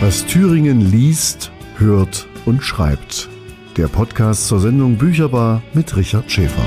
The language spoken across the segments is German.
Was Thüringen liest, hört und schreibt. Der Podcast zur Sendung Bücherbar mit Richard Schäfer.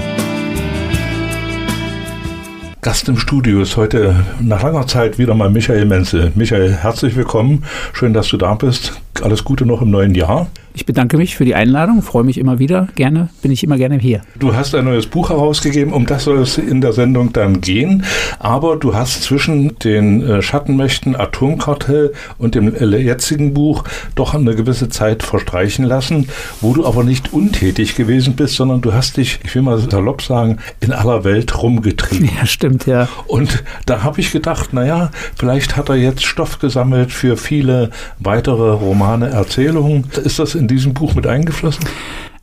Gast im Studio ist heute nach langer Zeit wieder mal Michael Menzel. Michael, herzlich willkommen. Schön, dass du da bist. Alles Gute noch im neuen Jahr. Ich bedanke mich für die Einladung, freue mich immer wieder. Gerne, bin ich immer gerne hier. Du hast ein neues Buch herausgegeben, um das soll es in der Sendung dann gehen. Aber du hast zwischen den äh, Schattenmächten Atomkartell und dem jetzigen Buch doch eine gewisse Zeit verstreichen lassen, wo du aber nicht untätig gewesen bist, sondern du hast dich, ich will mal salopp sagen, in aller Welt rumgetrieben. Ja, stimmt, ja. Und da habe ich gedacht, naja, vielleicht hat er jetzt Stoff gesammelt für viele weitere Romane, Erzählungen. Ist das in diesem Buch mit eingeflossen?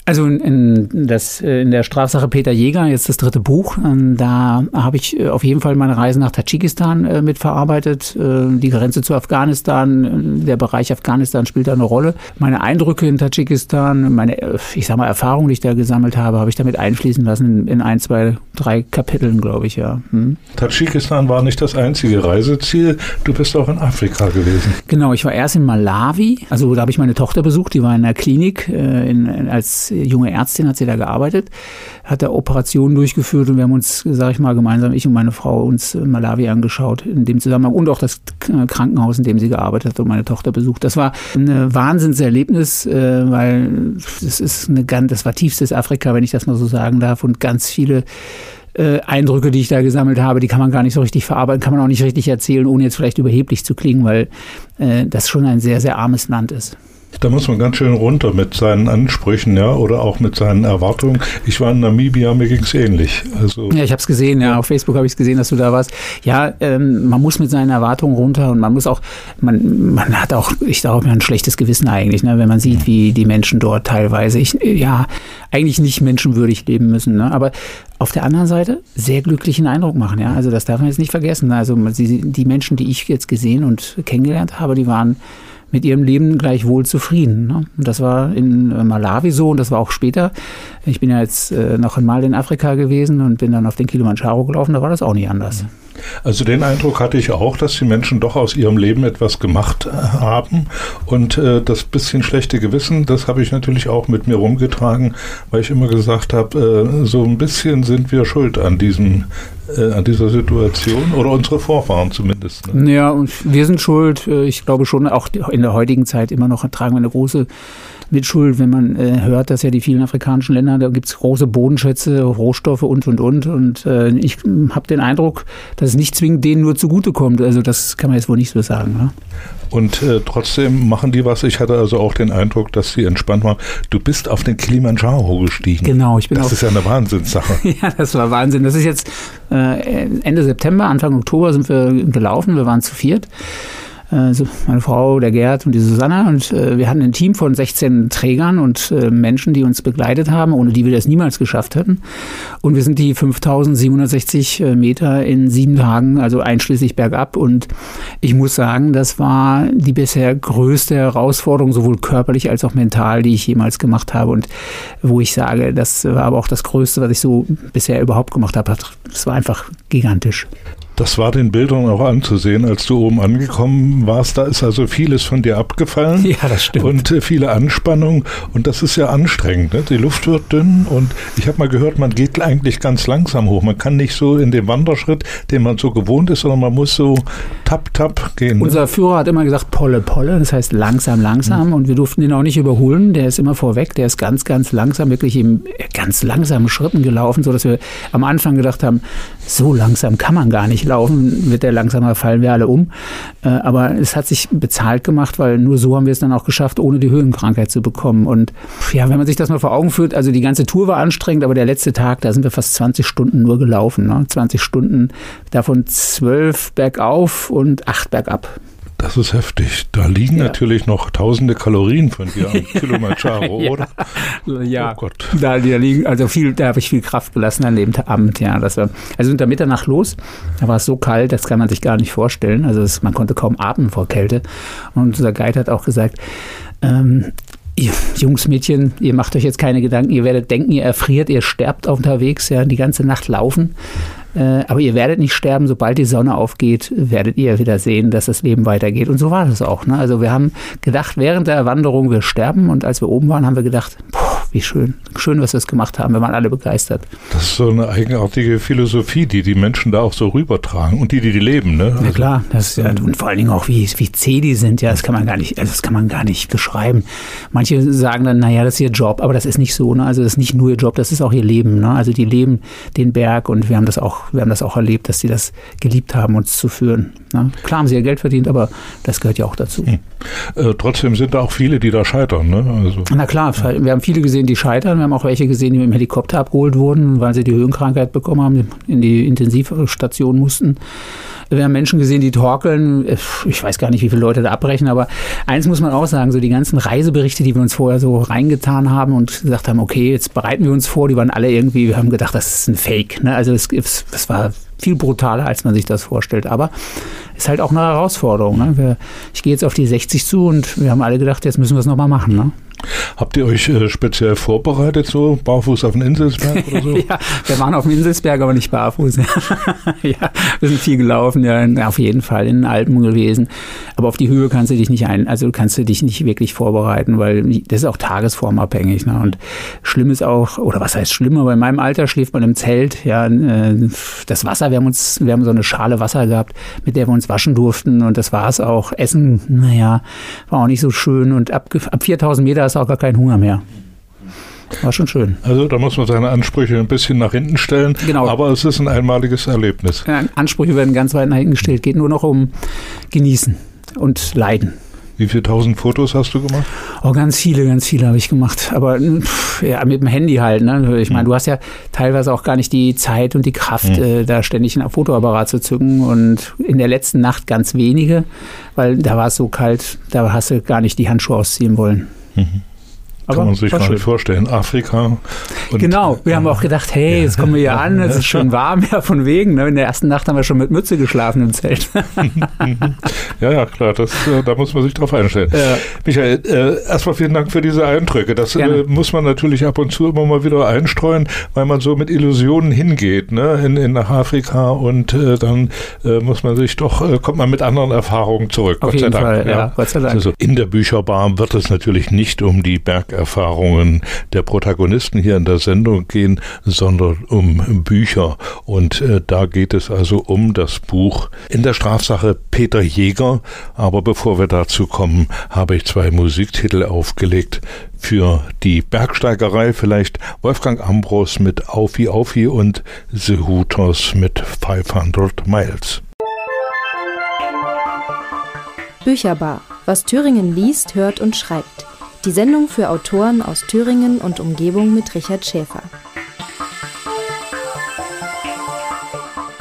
Also in, das, äh, in der Strafsache Peter Jäger, jetzt das dritte Buch, ähm, da habe ich äh, auf jeden Fall meine Reise nach Tadschikistan äh, mitverarbeitet. Die Grenze zu Afghanistan, der Bereich Afghanistan spielt da eine Rolle. Meine Eindrücke in Tadschikistan, meine, ich sag mal, Erfahrungen, die ich da gesammelt habe, habe ich damit einfließen lassen in ein, zwei, drei Kapiteln, glaube ich, ja. Hm. Tadschikistan war nicht das einzige Reiseziel. Du bist auch in Afrika gewesen. Genau, ich war erst in Malawi, also da habe ich meine Tochter besucht, die war in der Klinik in, in, als junge Ärztin hat sie da gearbeitet, hat da Operationen durchgeführt und wir haben uns, sage ich mal, gemeinsam, ich und meine Frau, uns Malawi angeschaut in dem Zusammenhang und auch das Krankenhaus, in dem sie gearbeitet hat und meine Tochter besucht. Das war ein Wahnsinnserlebnis, äh, weil das ist eine ganz, das war tiefstes Afrika, wenn ich das mal so sagen darf und ganz viele äh, Eindrücke, die ich da gesammelt habe, die kann man gar nicht so richtig verarbeiten, kann man auch nicht richtig erzählen, ohne jetzt vielleicht überheblich zu klingen, weil äh, das schon ein sehr, sehr armes Land ist. Da muss man ganz schön runter mit seinen Ansprüchen, ja, oder auch mit seinen Erwartungen. Ich war in Namibia, mir ging es ähnlich. Also ja, ich habe es gesehen, ja, auf Facebook habe ich es gesehen, dass du da warst. Ja, ähm, man muss mit seinen Erwartungen runter und man muss auch, man, man hat auch, ich glaube, ein schlechtes Gewissen eigentlich, ne, wenn man sieht, wie die Menschen dort teilweise, ich, ja, eigentlich nicht menschenwürdig leben müssen. Ne, aber auf der anderen Seite sehr glücklichen Eindruck machen, ja. Also das darf man jetzt nicht vergessen. Also die Menschen, die ich jetzt gesehen und kennengelernt habe, die waren mit ihrem Leben gleichwohl zufrieden. Ne? Und das war in äh, Malawi so und das war auch später. Ich bin ja jetzt äh, noch einmal in Afrika gewesen und bin dann auf den Kilimanjaro gelaufen, da war das auch nicht anders. Also den Eindruck hatte ich auch, dass die Menschen doch aus ihrem Leben etwas gemacht äh, haben. Und äh, das bisschen schlechte Gewissen, das habe ich natürlich auch mit mir rumgetragen, weil ich immer gesagt habe, äh, so ein bisschen sind wir schuld an diesem äh, an dieser Situation oder unsere Vorfahren zumindest. Ne? Ja, und wir sind schuld. Äh, ich glaube schon, auch in der heutigen Zeit immer noch tragen wir eine große Mitschuld, wenn man äh, hört, dass ja die vielen afrikanischen Länder, da gibt es große Bodenschätze, Rohstoffe und, und, und. Und äh, ich habe den Eindruck, dass es nicht zwingend denen nur zugutekommt. Also das kann man jetzt wohl nicht so sagen. Ne? Und äh, trotzdem machen die was. Ich hatte also auch den Eindruck, dass sie entspannt waren. Du bist auf den Kilimanjaro gestiegen. Genau, ich bin Das auf, ist ja eine Wahnsinnssache. ja, das war Wahnsinn. Das ist jetzt äh, Ende September, Anfang Oktober sind wir gelaufen. Wir waren zu viert äh, meine Frau, der Gerd und die Susanne. Und äh, wir hatten ein Team von 16 Trägern und äh, Menschen, die uns begleitet haben, ohne die wir das niemals geschafft hätten. Und wir sind die 5760 Meter in sieben Tagen, also einschließlich bergab. Und ich muss sagen, das war die bisher größte Herausforderung, sowohl körperlich als auch mental, die ich jemals gemacht habe. Und wo ich sage, das war aber auch das Größte, was ich so bisher überhaupt gemacht habe. Das war einfach gigantisch. Das war den Bildern auch anzusehen, als du oben angekommen warst. Da ist also vieles von dir abgefallen. Ja, das stimmt. Und äh, viele Anspannung. Und das ist ja anstrengend. Ne? Die Luft wird dünn. Und ich habe mal gehört, man geht eigentlich ganz langsam hoch. Man kann nicht so in den Wanderschritt, den man so gewohnt ist, sondern man muss so tap, tap gehen. Ne? Unser Führer hat immer gesagt, Polle, Polle. Das heißt langsam, langsam. Mhm. Und wir durften ihn auch nicht überholen. Der ist immer vorweg. Der ist ganz, ganz langsam, wirklich in ganz langsamen Schritten gelaufen, sodass wir am Anfang gedacht haben, so langsam kann man gar nicht laufen, wird der langsamer fallen wir alle um. Äh, aber es hat sich bezahlt gemacht, weil nur so haben wir es dann auch geschafft, ohne die Höhenkrankheit zu bekommen. Und ja, wenn man sich das mal vor Augen führt, also die ganze Tour war anstrengend, aber der letzte Tag, da sind wir fast 20 Stunden nur gelaufen. Ne? 20 Stunden, davon zwölf bergauf und acht bergab. Das ist heftig. Da liegen ja. natürlich noch tausende Kalorien von dir am Kilimanjaro, ja. oder? Ja, oh Gott. Da, da liegen, also viel, da habe ich viel Kraft gelassen an dem Abend, ja. Das war, also unter Mitternacht los, da war es so kalt, das kann man sich gar nicht vorstellen. Also es, man konnte kaum atmen vor Kälte. Und unser Guide hat auch gesagt, ähm, ihr Jungs, Mädchen, ihr macht euch jetzt keine Gedanken, ihr werdet denken, ihr erfriert, ihr sterbt unterwegs, ja, die ganze Nacht laufen. Äh, aber ihr werdet nicht sterben, sobald die Sonne aufgeht, werdet ihr wieder sehen, dass das Leben weitergeht. Und so war das auch. Ne? Also wir haben gedacht, während der Wanderung, wir sterben. Und als wir oben waren, haben wir gedacht, boah, wie schön. Schön, was wir es gemacht haben. Wir waren alle begeistert. Das ist so eine eigenartige Philosophie, die die Menschen da auch so rübertragen und die, die die leben. Ne? Also, ja klar. Das, ja, und vor allen Dingen auch, wie, wie zäh die sind. Ja, das kann man gar nicht, also das kann man gar nicht beschreiben. Manche sagen dann, naja, das ist ihr Job. Aber das ist nicht so. Ne? Also das ist nicht nur ihr Job, das ist auch ihr Leben. Ne? Also die leben den Berg und wir haben das auch, wir haben das auch erlebt, dass sie das geliebt haben, uns zu führen. Ne? Klar haben sie ja Geld verdient, aber das gehört ja auch dazu. Hm. Äh, trotzdem sind da auch viele, die da scheitern. Ne? Also, Na klar, wir haben viele gesehen, die scheitern. Wir haben auch welche gesehen, die mit dem Helikopter abgeholt wurden, weil sie die Höhenkrankheit bekommen haben, in die Intensivstation mussten. Wir haben Menschen gesehen, die torkeln. Ich weiß gar nicht, wie viele Leute da abbrechen, aber eins muss man auch sagen, so die ganzen Reiseberichte, die wir uns vorher so reingetan haben und gesagt haben, okay, jetzt bereiten wir uns vor, die waren alle irgendwie, wir haben gedacht, das ist ein Fake. Ne? Also es, es war viel brutaler, als man sich das vorstellt. Aber ist halt auch eine Herausforderung. Ne? Wir, ich gehe jetzt auf die 60 zu und wir haben alle gedacht, jetzt müssen wir es nochmal machen. Ne? Habt ihr euch äh, speziell vorbereitet, so barfuß auf den Inselsberg oder so? ja, wir waren auf dem Inselsberg, aber nicht barfuß. ja, wir sind viel gelaufen, ja, auf jeden Fall in den Alpen gewesen. Aber auf die Höhe kannst du dich nicht ein, also kannst du dich nicht wirklich vorbereiten, weil das ist auch tagesformabhängig. Ne? Und schlimm ist auch, oder was heißt schlimm, aber in meinem Alter schläft man im Zelt. Ja, äh, das Wasser, wir haben uns, wir haben so eine Schale Wasser gehabt, mit der wir uns waschen durften und das war es auch. Essen, naja, war auch nicht so schön und ab, ab 4000 Meter hast du auch gar keinen Hunger mehr. War schon schön. Also da muss man seine Ansprüche ein bisschen nach hinten stellen. Genau. Aber es ist ein einmaliges Erlebnis. Ansprüche werden ganz weit nach hinten gestellt. Geht nur noch um Genießen und Leiden. Wie viele tausend Fotos hast du gemacht? Oh, ganz viele, ganz viele habe ich gemacht. Aber pff, ja, mit dem Handy halt. Ne? Ich meine, mhm. du hast ja teilweise auch gar nicht die Zeit und die Kraft, mhm. äh, da ständig einen Fotoapparat zu zücken. Und in der letzten Nacht ganz wenige, weil da war es so kalt, da hast du gar nicht die Handschuhe ausziehen wollen. Mhm. Aber Kann man sich gar nicht vorstellen. Afrika. genau, wir haben auch gedacht, hey, jetzt kommen wir hier an, es ist schon warm, ja, von wegen. Ne? In der ersten Nacht haben wir schon mit Mütze geschlafen im Zelt. ja, ja, klar, das, äh, da muss man sich drauf einstellen. Ja. Michael, äh, erstmal vielen Dank für diese Eindrücke. Das äh, muss man natürlich ab und zu immer mal wieder einstreuen, weil man so mit Illusionen hingeht, ne? in, in nach Afrika und äh, dann äh, muss man sich doch, äh, kommt man mit anderen Erfahrungen zurück. Auf Gott sei Dank. Fall, ja. ja. Gott sei Dank. Also in der Bücherbar wird es natürlich nicht um die Berg Erfahrungen der Protagonisten hier in der Sendung gehen, sondern um Bücher. Und äh, da geht es also um das Buch in der Strafsache Peter Jäger. Aber bevor wir dazu kommen, habe ich zwei Musiktitel aufgelegt für die Bergsteigerei vielleicht Wolfgang Ambros mit Aufi Aufi und The Hooters mit 500 Miles. Bücherbar, was Thüringen liest, hört und schreibt. Die Sendung für Autoren aus Thüringen und Umgebung mit Richard Schäfer.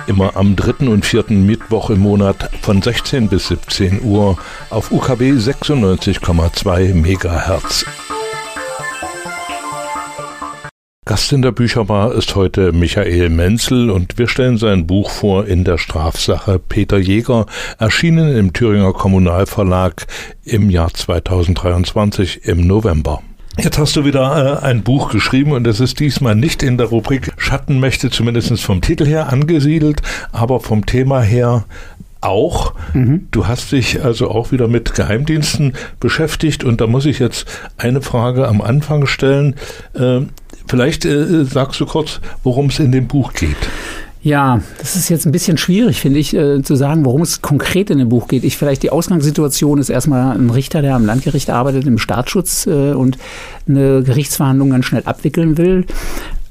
Immer am dritten und vierten Mittwoch im Monat von 16 bis 17 Uhr auf UKW 96,2 Megahertz. Gast in der Bücherbar ist heute Michael Menzel und wir stellen sein Buch vor in der Strafsache Peter Jäger, erschienen im Thüringer Kommunalverlag im Jahr 2023 im November. Jetzt hast du wieder äh, ein Buch geschrieben und es ist diesmal nicht in der Rubrik Schattenmächte, zumindest vom Titel her angesiedelt, aber vom Thema her auch. Mhm. Du hast dich also auch wieder mit Geheimdiensten beschäftigt und da muss ich jetzt eine Frage am Anfang stellen. Äh, Vielleicht äh, sagst du kurz, worum es in dem Buch geht. Ja, das ist jetzt ein bisschen schwierig, finde ich, äh, zu sagen, worum es konkret in dem Buch geht. Ich vielleicht die Ausgangssituation ist erstmal ein Richter, der am Landgericht arbeitet, im Staatsschutz äh, und eine Gerichtsverhandlung ganz schnell abwickeln will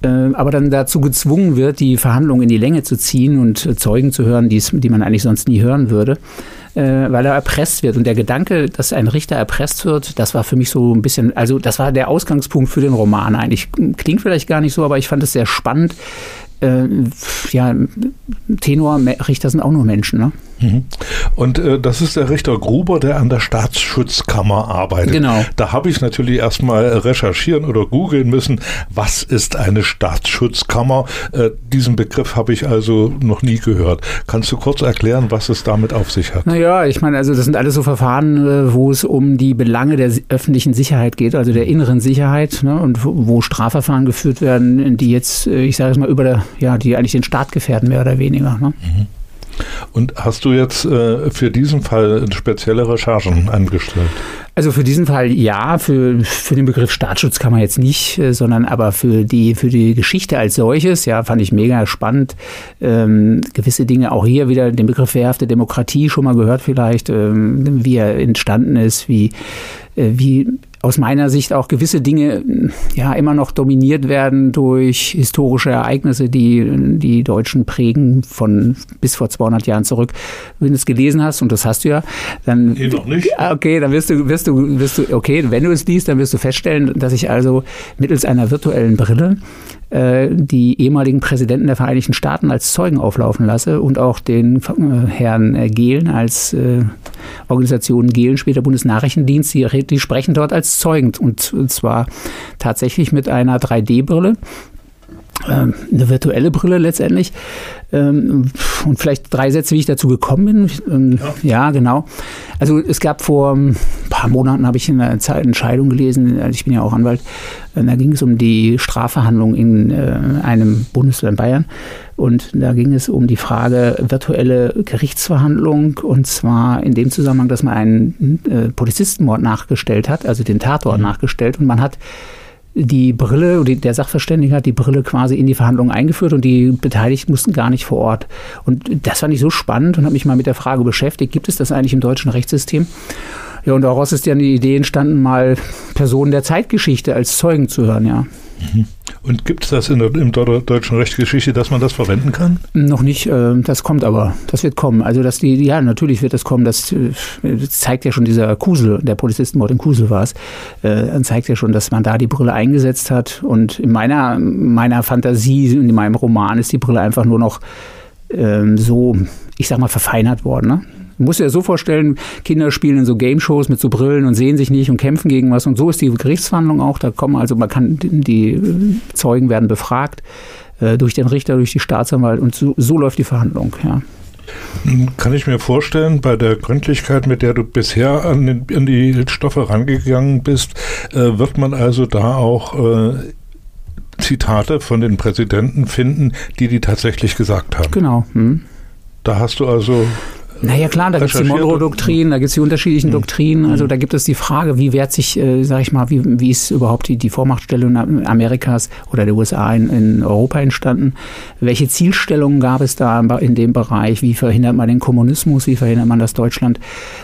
äh, aber dann dazu gezwungen wird, die Verhandlung in die Länge zu ziehen und äh, Zeugen zu hören, die man eigentlich sonst nie hören würde äh, weil er erpresst wird. Und der Gedanke, dass ein Richter erpresst wird, das war für mich so ein bisschen, also das war der Ausgangspunkt für den Roman eigentlich. Klingt vielleicht gar nicht so, aber ich fand es sehr spannend. Äh, ja, Tenor, Richter sind auch nur Menschen, ne? Mhm. Und äh, das ist der Richter Gruber, der an der Staatsschutzkammer arbeitet. Genau. Da habe ich natürlich erstmal recherchieren oder googeln müssen, was ist eine Staatsschutzkammer? Äh, diesen Begriff habe ich also noch nie gehört. Kannst du kurz erklären, was es damit auf sich hat? Naja, ich meine, also das sind alles so Verfahren, äh, wo es um die Belange der öffentlichen Sicherheit geht, also der inneren Sicherheit ne, und wo Strafverfahren geführt werden, die jetzt, äh, ich sage es mal, über der ja, die eigentlich den Staat gefährden, mehr oder weniger. Ne? Mhm. Und hast du jetzt äh, für diesen Fall spezielle Recherchen angestellt? Also für diesen Fall ja, für, für den Begriff Staatsschutz kann man jetzt nicht, äh, sondern aber für die, für die Geschichte als solches, ja, fand ich mega spannend. Ähm, gewisse Dinge auch hier wieder den Begriff wehrhafte Demokratie schon mal gehört vielleicht, ähm, wie er entstanden ist, wie, äh, wie aus meiner Sicht auch gewisse Dinge ja immer noch dominiert werden durch historische Ereignisse, die die Deutschen prägen von bis vor 200 Jahren zurück. Wenn du es gelesen hast und das hast du ja, dann nee, noch nicht. Okay, dann wirst du wirst du wirst du okay, wenn du es liest, dann wirst du feststellen, dass ich also mittels einer virtuellen Brille äh, die ehemaligen Präsidenten der Vereinigten Staaten als Zeugen auflaufen lasse und auch den äh, Herrn Gehlen als äh, Organisation Gehlen, später Bundesnachrichtendienst, die, die sprechen dort als Zeugen. Und, und zwar tatsächlich mit einer 3D-Brille ähm, eine virtuelle Brille letztendlich. Ähm, und vielleicht drei Sätze, wie ich dazu gekommen bin. Ähm, ja. genau. Also es gab vor ein paar Monaten, habe ich in einer Entscheidung gelesen, also ich bin ja auch Anwalt, äh, da ging es um die Strafverhandlung in äh, einem Bundesland Bayern. Und da ging es um die Frage virtuelle Gerichtsverhandlung und zwar in dem Zusammenhang, dass man einen äh, Polizistenmord nachgestellt hat, also den Tatort mhm. nachgestellt und man hat die Brille, der Sachverständige hat die Brille quasi in die Verhandlungen eingeführt und die Beteiligten mussten gar nicht vor Ort. Und das fand ich so spannend und habe mich mal mit der Frage beschäftigt, gibt es das eigentlich im deutschen Rechtssystem? Ja, und daraus ist ja die Idee entstanden, mal Personen der Zeitgeschichte als Zeugen zu hören, ja. Mhm. Und gibt es das in der im deutschen Rechtsgeschichte, dass man das verwenden kann? Noch nicht, äh, das kommt aber, das wird kommen. Also dass die, ja, natürlich wird das kommen, das, äh, zeigt ja schon dieser Kusel, der Polizistenmord in Kusel war es, äh, zeigt ja schon, dass man da die Brille eingesetzt hat. Und in meiner, meiner Fantasie, in meinem Roman ist die Brille einfach nur noch ähm, so, ich sag mal, verfeinert worden. Ne? Dir das so vorstellen, Kinder spielen in so Game-Shows mit so Brillen und sehen sich nicht und kämpfen gegen was. Und so ist die Gerichtsverhandlung auch. Da kommen also, man kann, die Zeugen werden befragt äh, durch den Richter, durch die Staatsanwalt und so, so läuft die Verhandlung, ja. Kann ich mir vorstellen, bei der Gründlichkeit, mit der du bisher an, den, an die Stoffe rangegangen bist, äh, wird man also da auch äh, Zitate von den Präsidenten finden, die die tatsächlich gesagt haben. Genau. Hm. Da hast du also naja klar, da gibt es die Monroe-Doktrin, da gibt es die unterschiedlichen mhm. Doktrinen. Also mhm. da gibt es die Frage, wie wehrt sich, äh, sag ich mal, wie, wie ist überhaupt die, die Vormachtstellung Amerikas oder der USA in, in Europa entstanden? Welche Zielstellungen gab es da in dem Bereich? Wie verhindert man den Kommunismus? Wie verhindert man, dass Deutschland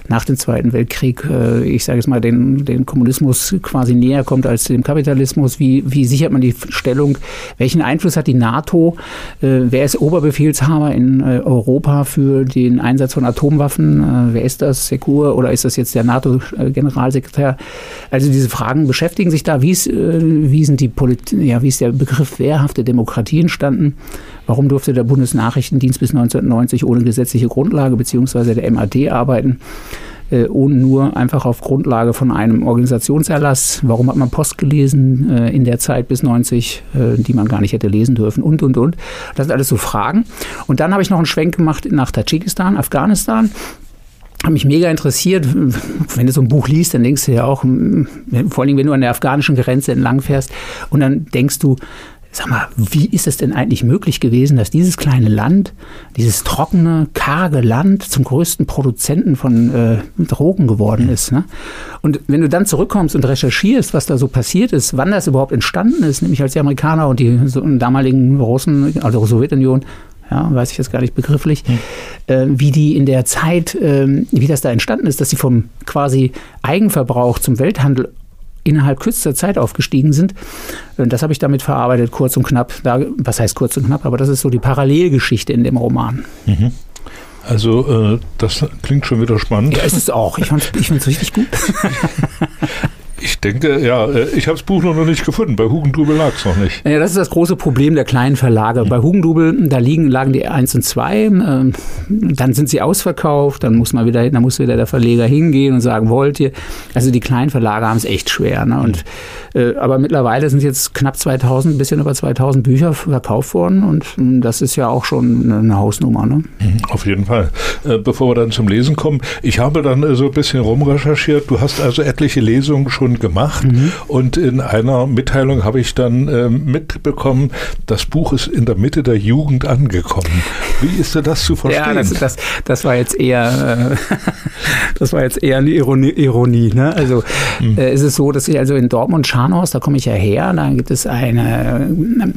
nach dem Zweiten Weltkrieg, äh, ich sage jetzt mal, den, den Kommunismus quasi näher kommt als dem Kapitalismus? Wie, wie sichert man die Stellung? Welchen Einfluss hat die NATO? Äh, wer ist Oberbefehlshaber in äh, Europa für den Einsatz von von Atomwaffen? Äh, wer ist das? Secur oder ist das jetzt der NATO-Generalsekretär? Also diese Fragen beschäftigen sich da. Wie ist, äh, wie sind die Polit ja, wie ist der Begriff wehrhafte Demokratie entstanden? Warum durfte der Bundesnachrichtendienst bis 1990 ohne gesetzliche Grundlage beziehungsweise der MAD arbeiten? Äh, ohne nur einfach auf Grundlage von einem Organisationserlass. Warum hat man Post gelesen äh, in der Zeit bis 90, äh, die man gar nicht hätte lesen dürfen und, und, und. Das sind alles so Fragen. Und dann habe ich noch einen Schwenk gemacht nach Tadschikistan, Afghanistan hat mich mega interessiert. Wenn du so ein Buch liest, dann denkst du ja auch, vor allem wenn du an der afghanischen Grenze entlang fährst und dann denkst du, Sag mal, wie ist es denn eigentlich möglich gewesen, dass dieses kleine Land, dieses trockene, karge Land zum größten Produzenten von äh, Drogen geworden ist? Ne? Und wenn du dann zurückkommst und recherchierst, was da so passiert ist, wann das überhaupt entstanden ist, nämlich als die Amerikaner und die so, damaligen Russen, also Sowjetunion, ja, weiß ich jetzt gar nicht begrifflich, mhm. äh, wie die in der Zeit, äh, wie das da entstanden ist, dass sie vom quasi Eigenverbrauch zum Welthandel innerhalb kürzester Zeit aufgestiegen sind. Das habe ich damit verarbeitet, kurz und knapp. Da, was heißt kurz und knapp? Aber das ist so die Parallelgeschichte in dem Roman. Mhm. Also, äh, das klingt schon wieder spannend. Ja, ist es auch. Ich, finde es richtig gut. Ich denke, ja, äh, ich habe das Buch noch nicht gefunden. Bei Hugendubel lag es noch nicht. Ja, das ist das große Problem der kleinen Verlage. Bei Hugendubel, da liegen, lagen die 1 und 2, ähm, dann sind sie ausverkauft, dann muss man wieder, dann muss wieder der Verleger hingehen und sagen, wollt ihr? Also die kleinen Verlage haben es echt schwer. Ne? Und, äh, aber mittlerweile sind jetzt knapp 2000, ein bisschen über 2000 Bücher verkauft worden und hm, das ist ja auch schon eine Hausnummer. Ne? Auf jeden Fall. Äh, bevor wir dann zum Lesen kommen, ich habe dann so ein bisschen rumrecherchiert. Du hast also etliche Lesungen schon schon gemacht. Mhm. Und in einer Mitteilung habe ich dann äh, mitbekommen, das Buch ist in der Mitte der Jugend angekommen. Wie ist denn das zu verstehen? Ja, das, das, das war jetzt eher, äh, das war jetzt eher eine Ironie. Ironie ne? Also mhm. äh, ist es so, dass ich also in Dortmund Scharnhaus, da komme ich ja her, da gibt es eine,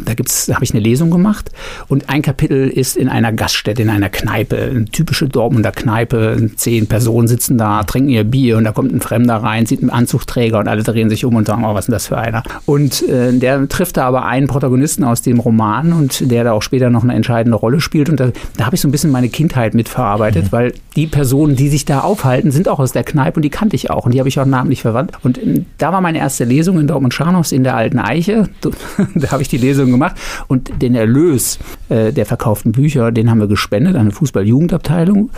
da gibt's, da habe ich eine Lesung gemacht und ein Kapitel ist in einer Gaststätte, in einer Kneipe, eine typische Dortmunder Kneipe, zehn Personen sitzen da, trinken ihr Bier und da kommt ein Fremder rein, sieht einen Anzugträger und alle drehen sich um und sagen, oh, was ist denn das für einer? Und äh, der trifft da aber einen Protagonisten aus dem Roman und der da auch später noch eine entscheidende Rolle spielt und da, da habe ich so ein bisschen meine Kindheit mitverarbeitet, mhm. weil die Personen, die sich da aufhalten, sind auch aus der Kneipe und die kannte ich auch und die habe ich auch namentlich verwandt. Und äh, da war meine erste Lesung in Dortmund-Scharnhaus in der alten Eiche. da habe ich die Lesung gemacht und den Erlös äh, der verkauften Bücher, den haben wir gespendet an eine Fußball-Jugendabteilung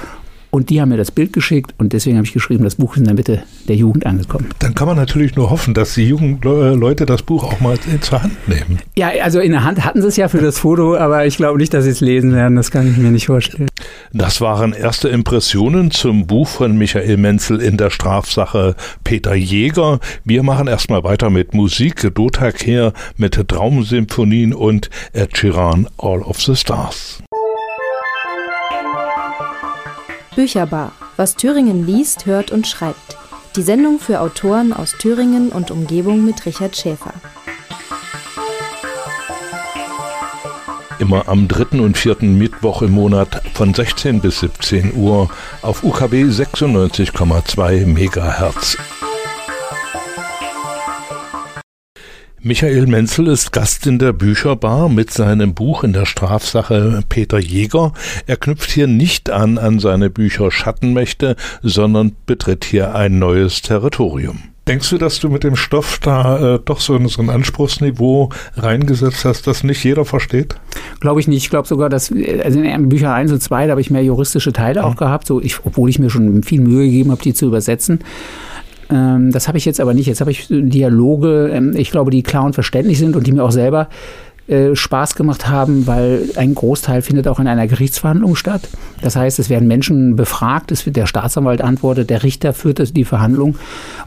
und die haben mir das Bild geschickt und deswegen habe ich geschrieben, das Buch ist in der Mitte der Jugend angekommen. Dann kann man natürlich nur hoffen, dass die Jugendleute das Buch auch mal zur Hand nehmen. Ja, also in der Hand hatten sie es ja für das Foto, aber ich glaube nicht, dass sie es lesen werden. Das kann ich mir nicht vorstellen. Das waren erste Impressionen zum Buch von Michael Menzel in der Strafsache Peter Jäger. Wir machen erstmal weiter mit Musik, Dota Kehr mit Traumsymphonien und Ed Sheeran All of the Stars. Bücherbar, was Thüringen liest, hört und schreibt. Die Sendung für Autoren aus Thüringen und Umgebung mit Richard Schäfer. Immer am dritten und vierten Mittwoch im Monat von 16 bis 17 Uhr auf UKW 96,2 Megahertz. Michael Menzel ist Gast in der Bücherbar mit seinem Buch in der Strafsache Peter Jäger. Er knüpft hier nicht an an seine Bücher Schattenmächte, sondern betritt hier ein neues Territorium. Denkst du, dass du mit dem Stoff da äh, doch so, so ein Anspruchsniveau reingesetzt hast, das nicht jeder versteht? Glaube ich nicht. Ich glaube sogar, dass also in Bücher 1 und 2, da habe ich mehr juristische Teile mhm. auch gehabt, so ich, obwohl ich mir schon viel Mühe gegeben habe, die zu übersetzen. Ähm, das habe ich jetzt aber nicht. Jetzt habe ich Dialoge, ähm, ich glaube, die klar und verständlich sind und die mir auch selber äh, Spaß gemacht haben, weil ein Großteil findet auch in einer Gerichtsverhandlung statt. Das heißt, es werden Menschen befragt, es wird der Staatsanwalt antwortet, der Richter führt die Verhandlung.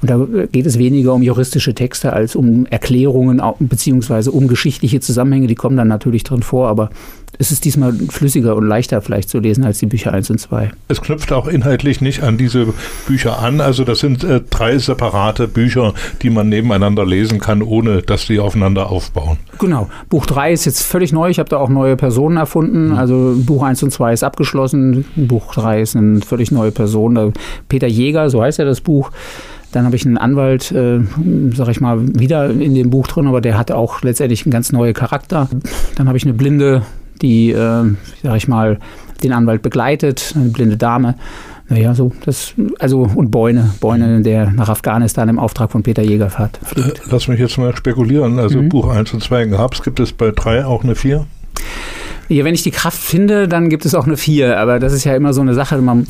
Und da geht es weniger um juristische Texte als um Erklärungen beziehungsweise um geschichtliche Zusammenhänge. Die kommen dann natürlich drin vor, aber ist es diesmal flüssiger und leichter vielleicht zu lesen als die Bücher 1 und 2. Es knüpft auch inhaltlich nicht an diese Bücher an. Also das sind äh, drei separate Bücher, die man nebeneinander lesen kann, ohne dass sie aufeinander aufbauen. Genau. Buch 3 ist jetzt völlig neu. Ich habe da auch neue Personen erfunden. Mhm. Also Buch 1 und 2 ist abgeschlossen. Buch 3 ist eine völlig neue Person. Peter Jäger, so heißt ja das Buch. Dann habe ich einen Anwalt, äh, sag ich mal, wieder in dem Buch drin, aber der hat auch letztendlich einen ganz neuen Charakter. Dann habe ich eine blinde die, äh, sag ich mal, den Anwalt begleitet, eine blinde Dame. Naja, so, das, also, und Beune, Beune, der nach Afghanistan im Auftrag von Peter Jäger fährt. Fliegt. Lass mich jetzt mal spekulieren. Also, mhm. Buch 1 und 2 gab es, gibt es bei 3 auch eine 4? Ja, wenn ich die Kraft finde, dann gibt es auch eine 4. Aber das ist ja immer so eine Sache. Man,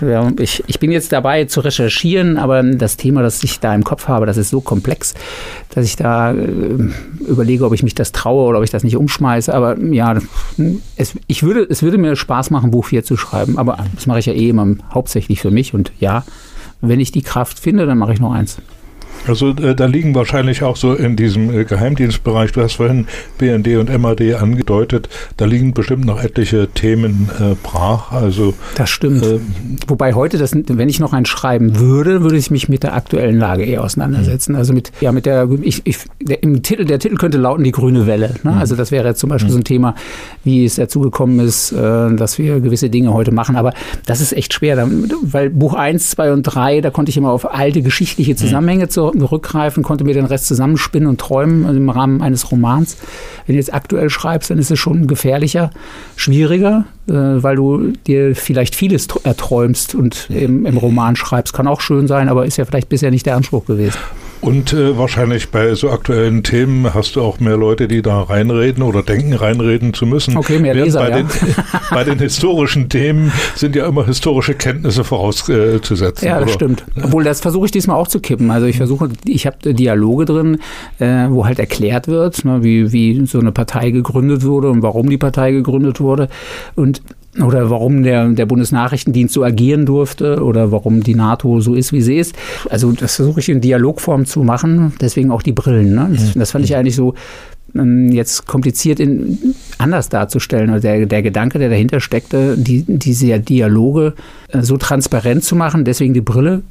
ja, ich, ich bin jetzt dabei zu recherchieren, aber das Thema, das ich da im Kopf habe, das ist so komplex, dass ich da äh, überlege, ob ich mich das traue oder ob ich das nicht umschmeiße. Aber ja, es, ich würde, es würde mir Spaß machen, Buch 4 zu schreiben. Aber das mache ich ja eh immer hauptsächlich für mich. Und ja, wenn ich die Kraft finde, dann mache ich noch eins. Also äh, da liegen wahrscheinlich auch so in diesem äh, Geheimdienstbereich, du hast vorhin BND und MAD angedeutet, da liegen bestimmt noch etliche Themen äh, brach. Also Das stimmt. Äh, Wobei heute, das, wenn ich noch eins schreiben würde, würde ich mich mit der aktuellen Lage eher auseinandersetzen. Mhm. Also mit, ja, mit der, ich, ich, der, im Titel, der Titel könnte lauten die grüne Welle. Ne? Mhm. Also das wäre zum Beispiel mhm. so ein Thema, wie es dazu gekommen ist, äh, dass wir gewisse Dinge heute machen. Aber das ist echt schwer, weil Buch 1, 2 und 3, da konnte ich immer auf alte geschichtliche mhm. Zusammenhänge zu zurückgreifen, konnte mir den Rest zusammenspinnen und träumen also im Rahmen eines Romans. Wenn du jetzt aktuell schreibst, dann ist es schon gefährlicher, schwieriger, äh, weil du dir vielleicht vieles erträumst und im, im Roman schreibst. Kann auch schön sein, aber ist ja vielleicht bisher nicht der Anspruch gewesen. Und äh, wahrscheinlich bei so aktuellen Themen hast du auch mehr Leute, die da reinreden oder denken, reinreden zu müssen. Okay, mehr Leser, bei, ja. den, bei den historischen Themen sind ja immer historische Kenntnisse vorauszusetzen. ja, das oder? stimmt. Obwohl, das versuche ich diesmal auch zu kippen. Also ich versuche, ich habe Dialoge drin, äh, wo halt erklärt wird, ne, wie, wie so eine Partei gegründet wurde und warum die Partei gegründet wurde. Und oder warum der, der Bundesnachrichtendienst so agieren durfte oder warum die NATO so ist, wie sie ist. Also das versuche ich in Dialogform zu machen, deswegen auch die Brillen. Ne? Das, das fand ich eigentlich so ähm, jetzt kompliziert in, anders darzustellen. Also der, der Gedanke, der dahinter steckte, die, diese Dialoge äh, so transparent zu machen, deswegen die Brille,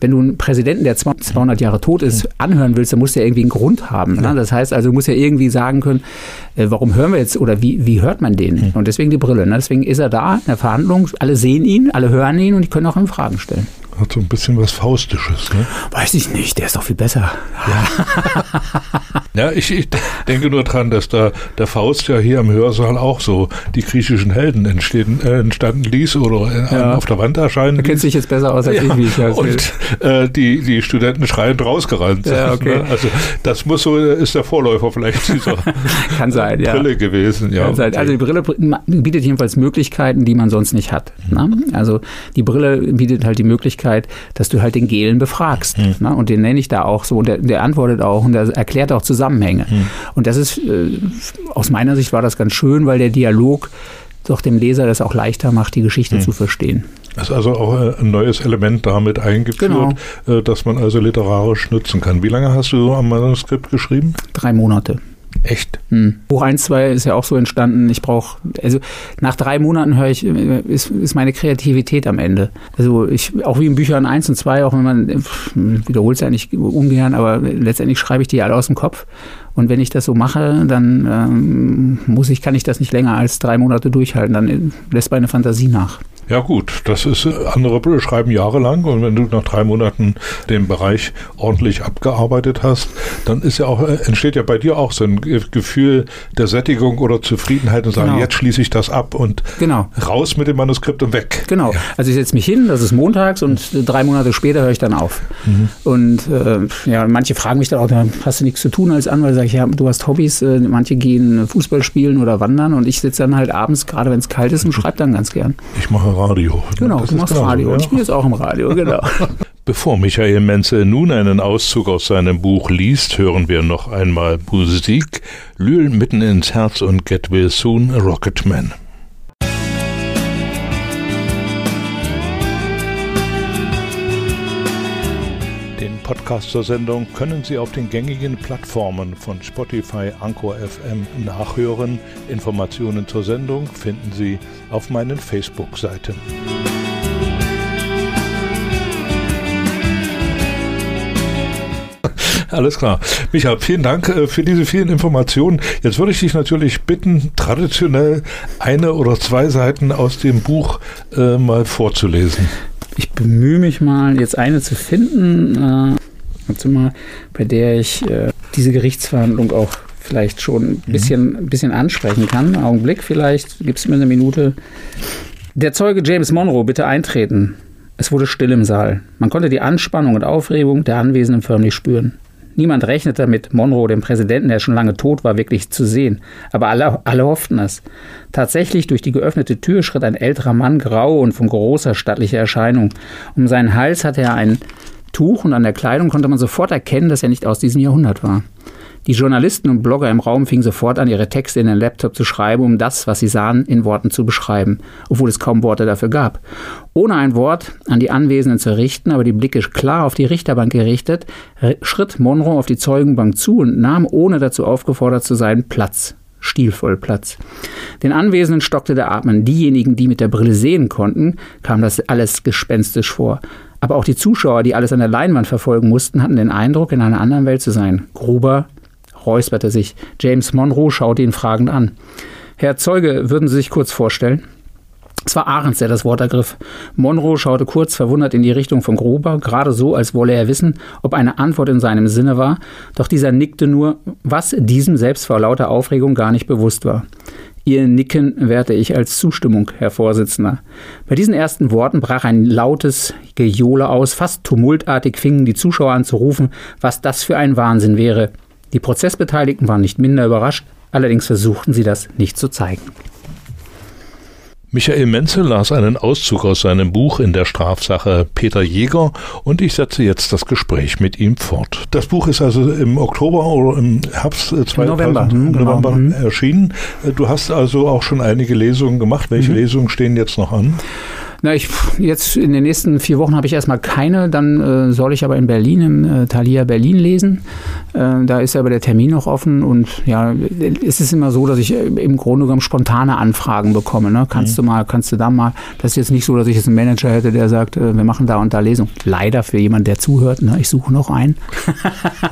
wenn du einen Präsidenten, der 200 Jahre tot ist, anhören willst, dann musst du ja irgendwie einen Grund haben. Ne? Das heißt also, du musst ja irgendwie sagen können, äh, warum hören wir jetzt oder wie, wie hört man den? Und deswegen die Brille. Ne? Deswegen ist er da in der Verhandlung, alle sehen ihn, alle hören ihn und die können auch ihm Fragen stellen. Hat so ein bisschen was Faustisches, ne? Weiß ich nicht, der ist doch viel besser. Ja, ja ich, ich, denke nur dran, dass da der Faust ja hier im Hörsaal auch so die griechischen Helden entstehen, äh, entstanden ließ oder äh, ja. auf der Wand erscheinen Du kennst dich jetzt besser aus als ja. ich, wie ich das Und äh, die, die Studenten schreiend rausgerannt sind. Ja, okay. Ne? Also das muss so, ist der Vorläufer vielleicht dieser Kann sein, Brille gewesen. Ja, Kann sein. Also die Brille bietet jedenfalls Möglichkeiten, die man sonst nicht hat. Ne? Also die Brille bietet halt die Möglichkeit, Möglichkeit, dass du halt den Gelen befragst. Mhm. Ne? Und den nenne ich da auch so und der, der antwortet auch und der erklärt auch Zusammenhänge. Mhm. Und das ist, äh, aus meiner Sicht war das ganz schön, weil der Dialog doch dem Leser das auch leichter macht, die Geschichte mhm. zu verstehen. Das ist also auch äh, ein neues Element damit eingeführt, genau. Äh, dass man also literarisch nutzen kann. Wie lange hast du am Manuskript geschrieben? Drei Monate. Echt? Hm. Buch 1, 2 ist ja auch so entstanden. Ich brauche, also nach drei Monaten höre ich, ist, ist meine Kreativität am Ende. Also ich, auch wie in Büchern 1 und 2, auch wenn man wiederholt es eigentlich ungern, aber letztendlich schreibe ich die alle aus dem Kopf. Und wenn ich das so mache, dann ähm, muss ich, kann ich das nicht länger als drei Monate durchhalten. Dann lässt meine Fantasie nach. Ja gut, das ist äh, andere schreiben jahrelang und wenn du nach drei Monaten den Bereich ordentlich abgearbeitet hast, dann ist ja auch äh, entsteht ja bei dir auch so ein Gefühl der Sättigung oder Zufriedenheit und sagen, genau. jetzt schließe ich das ab und genau. raus mit dem Manuskript und weg. Genau. Also ich setze mich hin, das ist montags und drei Monate später höre ich dann auf. Mhm. Und äh, ja, manche fragen mich dann auch, hast du nichts zu tun als Anwalt? Sag ich, ja, du hast Hobbys, äh, manche gehen Fußball spielen oder wandern und ich sitze dann halt abends, gerade wenn es kalt ist, und schreibe dann ganz gern. Ich mache Radio. Genau, das du machst Radio. Ja. Und ich bin jetzt auch im Radio, genau. Bevor Michael Menzel nun einen Auszug aus seinem Buch liest, hören wir noch einmal Musik. Lühl mitten ins Herz und Get Will Soon, Rocketman. Podcast zur Sendung können Sie auf den gängigen Plattformen von Spotify, Anchor FM nachhören. Informationen zur Sendung finden Sie auf meinen Facebook-Seiten. Alles klar. Micha, vielen Dank äh, für diese vielen Informationen. Jetzt würde ich dich natürlich bitten, traditionell eine oder zwei Seiten aus dem Buch äh, mal vorzulesen. Ich bemühe mich mal, jetzt eine zu finden, äh, mal, bei der ich äh, diese Gerichtsverhandlung auch vielleicht schon ein mhm. bisschen, ein bisschen ansprechen kann. Augenblick vielleicht, gibst du mir eine Minute. Der Zeuge James Monroe, bitte eintreten. Es wurde still im Saal. Man konnte die Anspannung und Aufregung der Anwesenden förmlich spüren. Niemand rechnete damit, Monroe, dem Präsidenten, der schon lange tot war, wirklich zu sehen. Aber alle, alle hofften es. Tatsächlich, durch die geöffnete Tür schritt ein älterer Mann, grau und von großer stattlicher Erscheinung. Um seinen Hals hatte er ein Tuch und an der Kleidung konnte man sofort erkennen, dass er nicht aus diesem Jahrhundert war. Die Journalisten und Blogger im Raum fingen sofort an, ihre Texte in den Laptop zu schreiben, um das, was sie sahen, in Worten zu beschreiben, obwohl es kaum Worte dafür gab. Ohne ein Wort an die Anwesenden zu richten, aber die Blicke klar auf die Richterbank gerichtet, schritt Monroe auf die Zeugenbank zu und nahm, ohne dazu aufgefordert zu sein, Platz stilvoll Platz. Den Anwesenden stockte der Atmen. Diejenigen, die mit der Brille sehen konnten, kam das alles gespenstisch vor. Aber auch die Zuschauer, die alles an der Leinwand verfolgen mussten, hatten den Eindruck, in einer anderen Welt zu sein. Gruber, räusperte sich. James Monroe schaute ihn fragend an. Herr Zeuge, würden Sie sich kurz vorstellen? Es war Ahrens, der das Wort ergriff. Monroe schaute kurz verwundert in die Richtung von Gruber, gerade so, als wolle er wissen, ob eine Antwort in seinem Sinne war, doch dieser nickte nur, was diesem selbst vor lauter Aufregung gar nicht bewusst war. Ihr Nicken werte ich als Zustimmung, Herr Vorsitzender. Bei diesen ersten Worten brach ein lautes Gejohle aus, fast tumultartig fingen die Zuschauer an zu rufen, was das für ein Wahnsinn wäre. Die Prozessbeteiligten waren nicht minder überrascht, allerdings versuchten sie das nicht zu zeigen. Michael Menzel las einen Auszug aus seinem Buch in der Strafsache Peter Jäger und ich setze jetzt das Gespräch mit ihm fort. Das Buch ist also im Oktober oder im Herbst 2000 äh, November, hm, genau. November mhm. erschienen. Äh, du hast also auch schon einige Lesungen gemacht. Welche mhm. Lesungen stehen jetzt noch an? Na, ich jetzt in den nächsten vier Wochen habe ich erstmal keine. Dann äh, soll ich aber in Berlin, im äh, Thalia Berlin lesen. Äh, da ist aber der Termin noch offen und ja, es ist immer so, dass ich äh, im Grunde genommen spontane Anfragen bekomme. Ne? Kannst mhm. du mal, kannst du da mal. Das ist jetzt nicht so, dass ich jetzt einen Manager hätte, der sagt, äh, wir machen da und da Lesung. Leider für jemanden, der zuhört. Ne? Ich suche noch einen.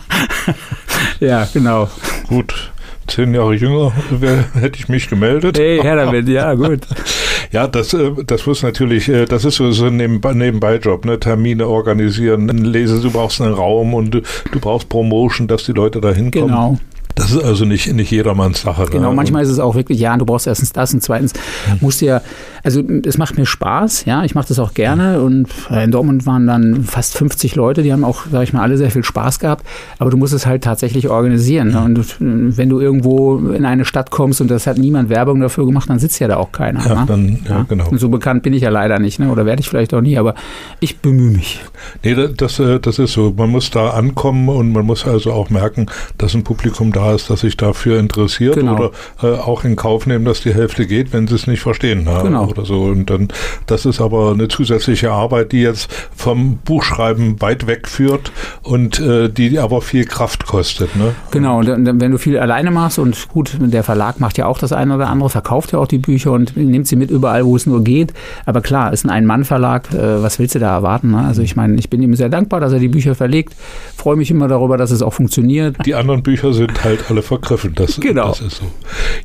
ja, genau. Gut zehn Jahre jünger wär, hätte ich mich gemeldet. Hey, her damit, ja, gut. Ja, das, äh, das muss natürlich, äh, das ist so ein Nebenbei-Job, ne? Termine organisieren, lese, du brauchst einen Raum und du, du brauchst Promotion, dass die Leute da hinkommen. Genau. Das ist also nicht, nicht jedermanns Sache. Genau, ne? manchmal ist es auch wirklich, ja, du brauchst erstens das und zweitens musst du ja, also es macht mir Spaß, ja, ich mache das auch gerne und in Dortmund waren dann fast 50 Leute, die haben auch, sag ich mal, alle sehr viel Spaß gehabt, aber du musst es halt tatsächlich organisieren. Ne? Und wenn du irgendwo in eine Stadt kommst und das hat niemand Werbung dafür gemacht, dann sitzt ja da auch keiner. Ja, ne? dann, ja, ja, genau. Und so bekannt bin ich ja leider nicht, ne? oder werde ich vielleicht auch nie, aber ich bemühe mich. Nee, das, das ist so. Man muss da ankommen und man muss also auch merken, dass ein Publikum da ist, das sich dafür interessiert genau. oder äh, auch in Kauf nehmen, dass die Hälfte geht, wenn sie es nicht verstehen ne? genau. Oder so. Und dann, das ist aber eine zusätzliche Arbeit, die jetzt vom Buchschreiben weit weg führt und äh, die aber viel Kraft kostet. Ne? Genau, und wenn du viel alleine machst und gut, der Verlag macht ja auch das eine oder andere, verkauft ja auch die Bücher und nimmt sie mit überall, wo es nur geht. Aber klar, ist ein Ein-Mann-Verlag, äh, was willst du da erwarten? Ne? Also ich meine, ich bin ihm sehr dankbar, dass er die Bücher verlegt, freue mich immer darüber, dass es auch funktioniert. Die anderen Bücher sind halt alle vergriffen. Das, genau. das ist so.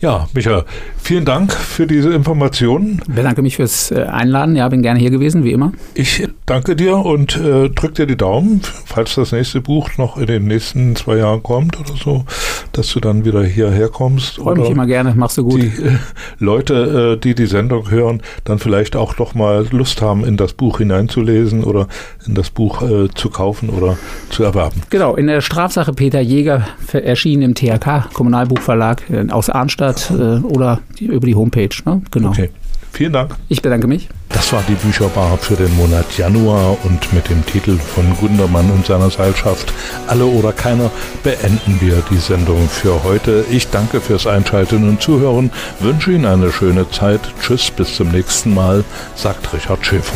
Ja, Micha, vielen Dank für diese Informationen. Ich bedanke mich fürs äh, Einladen. Ja, bin gerne hier gewesen, wie immer. Ich danke dir und äh, drück dir die Daumen, falls das nächste Buch noch in den nächsten zwei Jahren kommt oder so, dass du dann wieder hierher kommst. Freue mich immer gerne, machst du gut. Die äh, Leute, äh, die die Sendung hören, dann vielleicht auch doch mal Lust haben, in das Buch hineinzulesen oder in das Buch äh, zu kaufen oder zu erwerben. Genau, in der Strafsache Peter Jäger erschienen im THK, Kommunalbuchverlag äh, aus Arnstadt äh, oder die, über die Homepage. Ne? Genau. Okay. Vielen Dank. Ich bedanke mich. Das war die Bücherbar für den Monat Januar und mit dem Titel von Gundermann und seiner Seilschaft Alle oder Keiner beenden wir die Sendung für heute. Ich danke fürs Einschalten und Zuhören, wünsche Ihnen eine schöne Zeit. Tschüss, bis zum nächsten Mal, sagt Richard Schäfer.